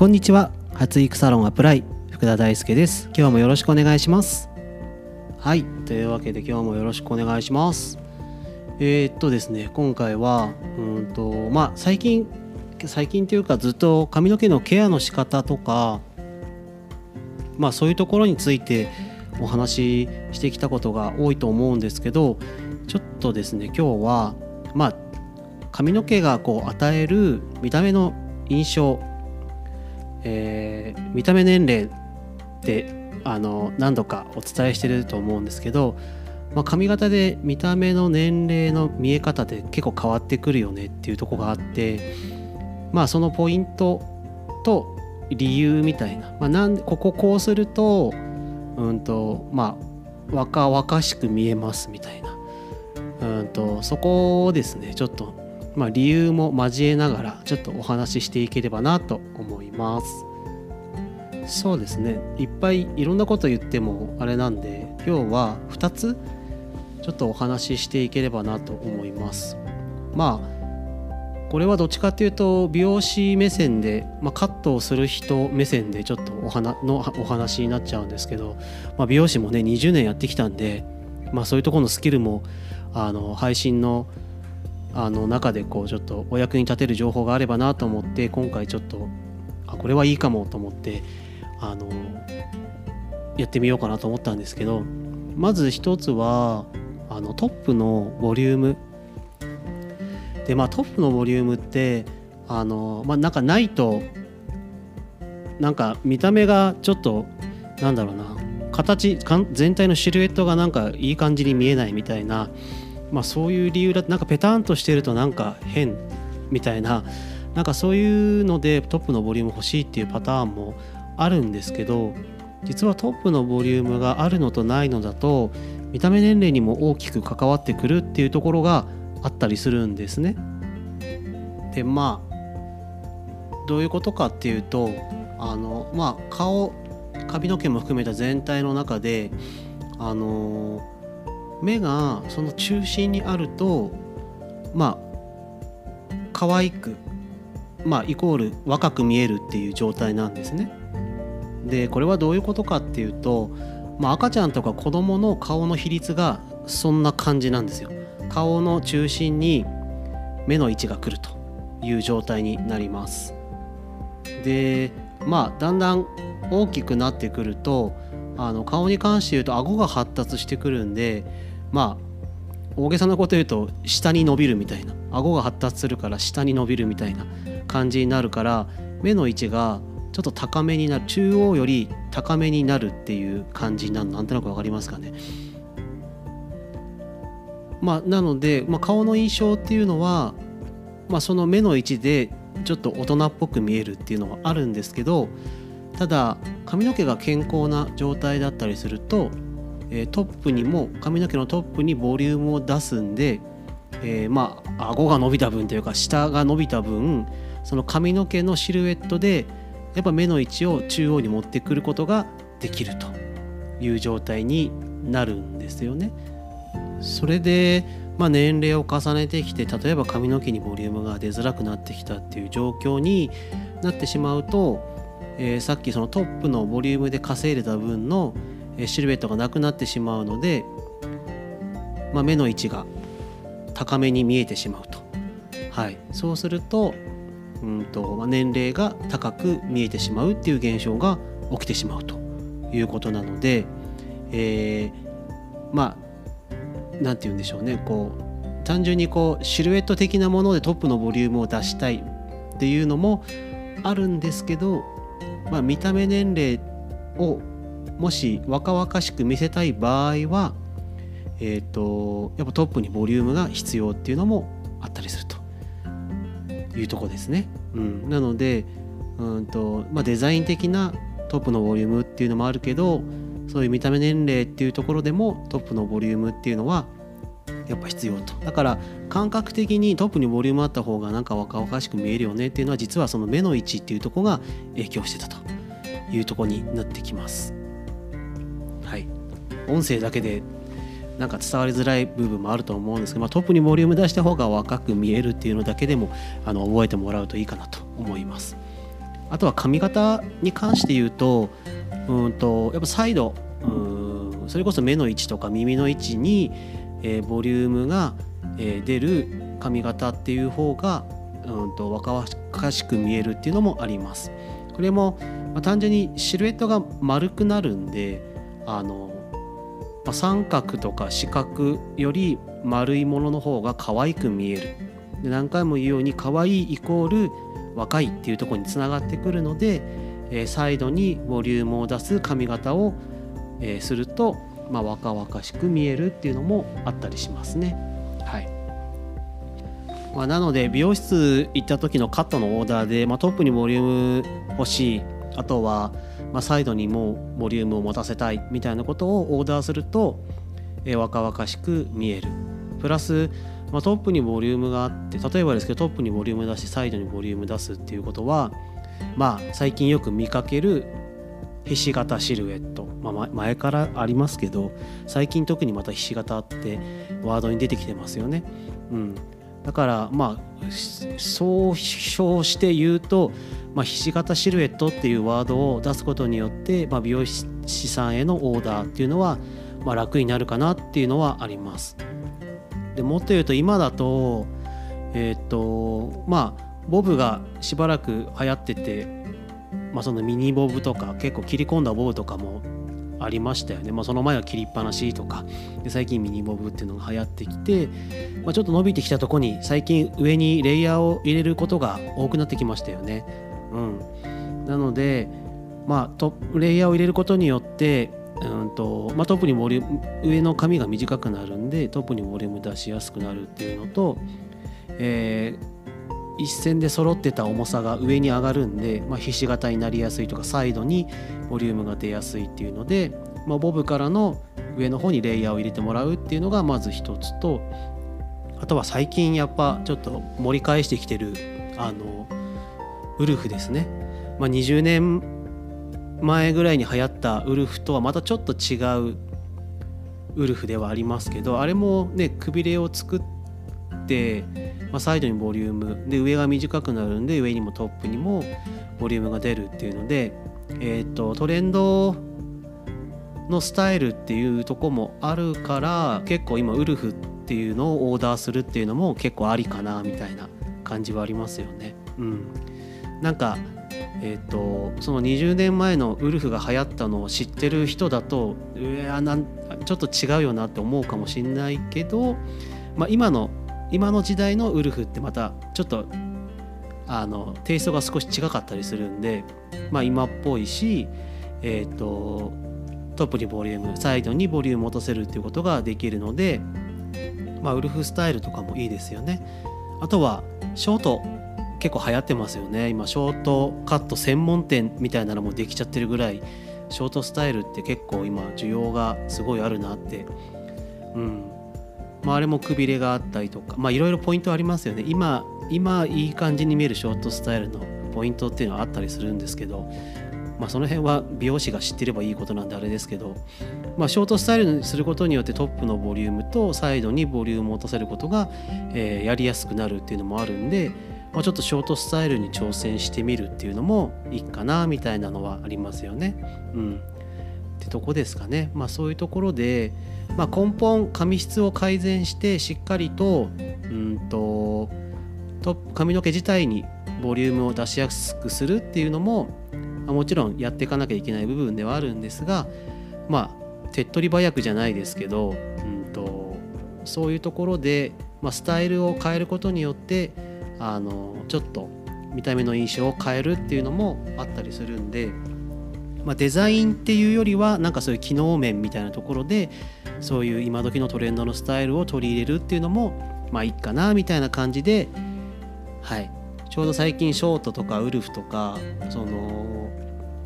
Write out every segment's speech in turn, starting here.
こんにちは。発育サロンアプライ福田大輔です。今日もよろしくお願いします。はい。というわけで今日もよろしくお願いします。えー、っとですね今回はうんとまあ最近最近というかずっと髪の毛のケアの仕方とかまあそういうところについてお話ししてきたことが多いと思うんですけどちょっとですね今日はまあ髪の毛がこう与える見た目の印象、えー、見た目年齢ってあの何度かお伝えしてると思うんですけど、まあ、髪型で見た目の年齢の見え方で結構変わってくるよねっていうとこがあってまあそのポイントと理由みたいな,、まあ、なんこここうするとうんとまあ若々しく見えますみたいな。うんとそこをですねちょっとまあ、理由も交えながらちょっとお話ししていければなと思います。そうですね。いっぱいいろんなこと言ってもあれなんで今日は2つちょっとお話ししていければなと思います。まあこれはどっちかっていうと美容師目線で、まあ、カットをする人目線でちょっとお話のお話になっちゃうんですけど、まあ、美容師もね20年やってきたんで、まあ、そういうところのスキルもあの配信のあの中でこうちょっとお役に立てる情報があればなと思って今回ちょっとあこれはいいかもと思ってあのやってみようかなと思ったんですけどまず一つはあのトップのボリューム。でまあトップのボリュームってあのまあなんかないとなんか見た目がちょっとなんだろうな形全体のシルエットがなんかいい感じに見えないみたいなまあ、そういう理由だなんかペタンとしてるとなんか変みたいななんかそういうのでトップのボリューム欲しいっていうパターンもあるんですけど実はトップのボリュームがあるのとないのだと見た目年齢にも大きく関わってくるっていうところがあったりするんですね。でまあどういうことかっていうとあのまあ顔髪の毛も含めた全体の中であの目がその中心にあるとまあ可愛くまあイコール若く見えるっていう状態なんですね。でこれはどういうことかっていうと、まあ、赤ちゃんとか子供の顔の比率がそんな感じなんですよ。顔の中心に目の位置が来るという状態になります。でまあだんだん大きくなってくるとあの顔に関して言うと顎が発達してくるんでまあ大げさなこと言うと下に伸びるみたいな顎が発達するから下に伸びるみたいな感じになるから目の位置がちょっと高めになる中央より高めになるっていう感じになるなんとなく分かりますかね。まあ、なので、まあ、顔の印象っていうのは、まあ、その目の位置でちょっと大人っぽく見えるっていうのはあるんですけどただ髪の毛が健康な状態だったりするとえトップにも髪の毛のトップにボリュームを出すんで、えー、まあ顎が伸びた分というか下が伸びた分その髪の毛のシルエットでやっぱ目の位置を中央に持ってくることができるという状態になるんですよね。それで、まあ、年齢を重ねてきて例えば髪の毛にボリュームが出づらくなってきたっていう状況になってしまうと、えー、さっきそのトップのボリュームで稼いでた分のシルエットがなくなってしまうので、まあ、目の位置が高めに見えてしまうと、はい、そうするとうんと、まあ、年齢が高く見えてしまうっていう現象が起きてしまうということなので、えー、まあ何て言うんでしょうね。こう単純にこうシルエット的なものでトップのボリュームを出したいっていうのもあるんですけど、まあ、見た目年齢をもし若々しく見せたい場合は、えーと、やっぱトップにボリュームが必要っていうのもあったりするというとこですね。うん、なのでうんと、まあ、デザイン的なトップのボリュームっていうのもあるけどそういう見た目年齢っていうところでもトップのボリュームっていうのはやっぱ必要とだから感覚的にトップにボリュームあった方がなんか若々しく見えるよねっていうのは実はその目の位置っていうとこが影響してたというとこになってきますはい。音声だけでなんか伝わりづらい部分もあると思うんですけど、まあ、トップにボリューム出した方が若く見えるっていうのだけでもあの覚えてもらうといいかなと思います。あとは髪型に関して言うとうんとやっぱサイドうんそれこそ目の位置とか耳の位置に、えー、ボリュームが、えー、出る髪型っていう方がうんと若々しく見えるっていうのもあります。これも、まあ、単純にシルエットが丸くなるんであの、まあ、三角とか四角より丸いものの方が可愛く見えるで何回も言うように可愛いイコール若いっていうところにつながってくるので、えー、サイドにボリュームを出す髪型を、えー、すると、まあ、若々しく見えるっていうのもあったりしますね。はいまあ、なので美容室行った時のカットのオーダーで、まあ、トップにボリューム欲しいあとは、まあ、サイドにもボリュームを持たせたいみたいなことをオーダーすると、えー、若々しく見えるプラスまあ、トップにボリュームがあって例えばですけどトップにボリューム出してサイドにボリューム出すっていうことはまあ最近よく見かけるひし形シルエット、まあ、前からありますけど最近特にまたひし形ってワードに出てきてますよね。うん、だからまあ総称して言うと、まあ、ひし形シルエットっていうワードを出すことによって、まあ、美容師さんへのオーダーっていうのは、まあ、楽になるかなっていうのはあります。でもっと言うと今だとえっ、ー、とまあボブがしばらく流行ってて、まあ、そのミニボブとか結構切り込んだボブとかもありましたよね、まあ、その前は切りっぱなしとか。で最近ミニボブっていうのが流行ってきて、まあ、ちょっと伸びてきたとこに最近上にレイヤーを入れることが多くなってきましたよね。うん、なのでまあトレイヤーを入れることによってうんとまあ、トップにボリューム上の髪が短くなるんでトップにボリューム出しやすくなるっていうのと、えー、一線で揃ってた重さが上に上がるんで、まあ、ひし形になりやすいとかサイドにボリュームが出やすいっていうので、まあ、ボブからの上の方にレイヤーを入れてもらうっていうのがまず一つとあとは最近やっぱちょっと盛り返してきてるあのウルフですね。まあ、20年前ぐらいに流行ったウルフとはまたちょっと違うウルフではありますけどあれもねくびれを作って、まあ、サイドにボリュームで上が短くなるんで上にもトップにもボリュームが出るっていうので、えーと、トレンドのスタイルっていうとこもあるから結構今ウルフっていうのをオーダーするっていうのも結構ありかなみたいな感じはありますよね。うん、なんかえーと、その20年前のウルフが流行ったのを知ってる人だといやなんちょっと違うよなって思うかもしんないけど、まあ、今の今の時代のウルフってまたちょっとあのテイストが少し違かったりするんで、まあ、今っぽいし、えーと、トップにボリュームサイドにボリュームを落とせるっていうことができるので、まあ、ウルフスタイルとかもいいですよね。あとはショート結構流行ってますよね。今ショートカット専門店みたいなのもできちゃってるぐらいショートスタイルって結構今需要がすごいあるなって。うん。まあ、あれもくびれがあったりとかいろいろポイントありますよね今今いい感じに見えるショートスタイルのポイントっていうのはあったりするんですけどまあその辺は美容師が知ってればいいことなんであれですけどまあショートスタイルにすることによってトップのボリュームとサイドにボリュームを落とせることが、えー、やりやすくなるっていうのもあるんでまあ、ちょっとショートスタイルに挑戦してみるっていうのもいいかなみたいなのはありますよね。うん、ってとこですかね。まあ、そういうところで、まあ、根本髪質を改善してしっかりとうんと髪の毛自体にボリュームを出しやすくするっていうのも、あ、もちろんやっていかなきゃいけない部分ではあるんですがまあ手っ取り早くじゃないですけど、うんとそういうところで、まあ、スタイルを変えることによってあのちょっと見た目の印象を変えるっていうのもあったりするんで、まあ、デザインっていうよりはなんかそういう機能面みたいなところでそういう今時のトレンドのスタイルを取り入れるっていうのもまあいいかなみたいな感じではいちょうど最近ショートとかウルフとかその、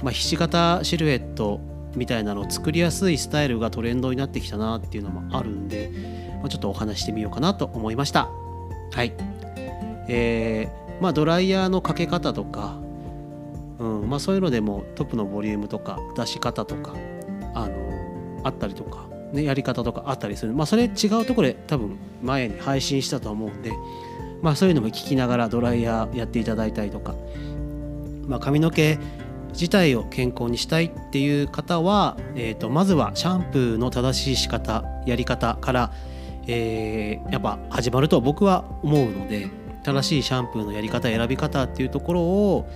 まあ、ひし形シルエットみたいなのを作りやすいスタイルがトレンドになってきたなっていうのもあるんで、まあ、ちょっとお話してみようかなと思いました。はいえー、まあ、ドライヤーのかけ方とか、うんまあ、そういうのでもトップのボリュームとか出し方とかあのあったりとか、ね、やり方とかあったりする、まあ、それ違うところで多分前に配信したと思うんで、まあ、そういうのも聞きながらドライヤーやっていただいたりとかまあ、髪の毛自体を健康にしたいっていう方は、えー、とまずはシャンプーの正しい仕方やり方から、えー、やっぱ始まると僕は思うので正しいシャンプーのやり方選び方っていうところを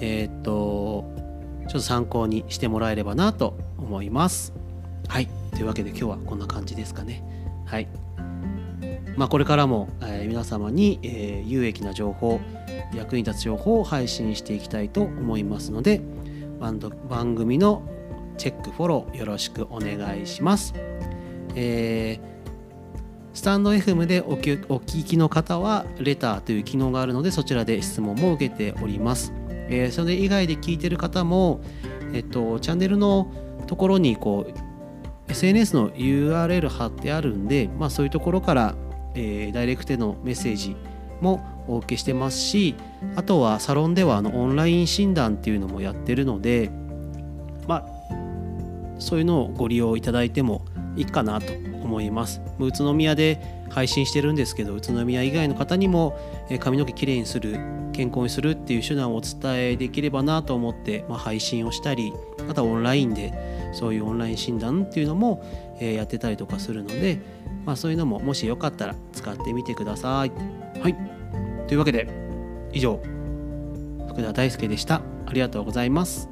えっ、とちょっと参考にしてもらえればなと思います。はいというわけで今日はこんな感じですかね。はいまあ、これからも、えー、皆様に、えー、有益な情報役に立つ情報を配信していきたいと思いますので番組のチェックフォローよろしくお願いします。えースタンド FM でお聞きの方はレターという機能があるのでそちらで質問も受けております。えー、それ以外で聞いてる方も、えっと、チャンネルのところにこう SNS の URL 貼ってあるんで、まあ、そういうところから、えー、ダイレクトでのメッセージもお受けしてますしあとはサロンではあのオンライン診断っていうのもやってるのでまあそういうのをご利用いただいてもいいかなと思います宇都宮で配信してるんですけど宇都宮以外の方にも髪の毛きれいにする健康にするっていう手段をお伝えできればなと思って、まあ、配信をしたりあとはオンラインでそういうオンライン診断っていうのも、やってたりとかするので、まあ、そういうのももしよかったら使ってみてください。はいというわけで以上福田大輔でした。ありがとうございます。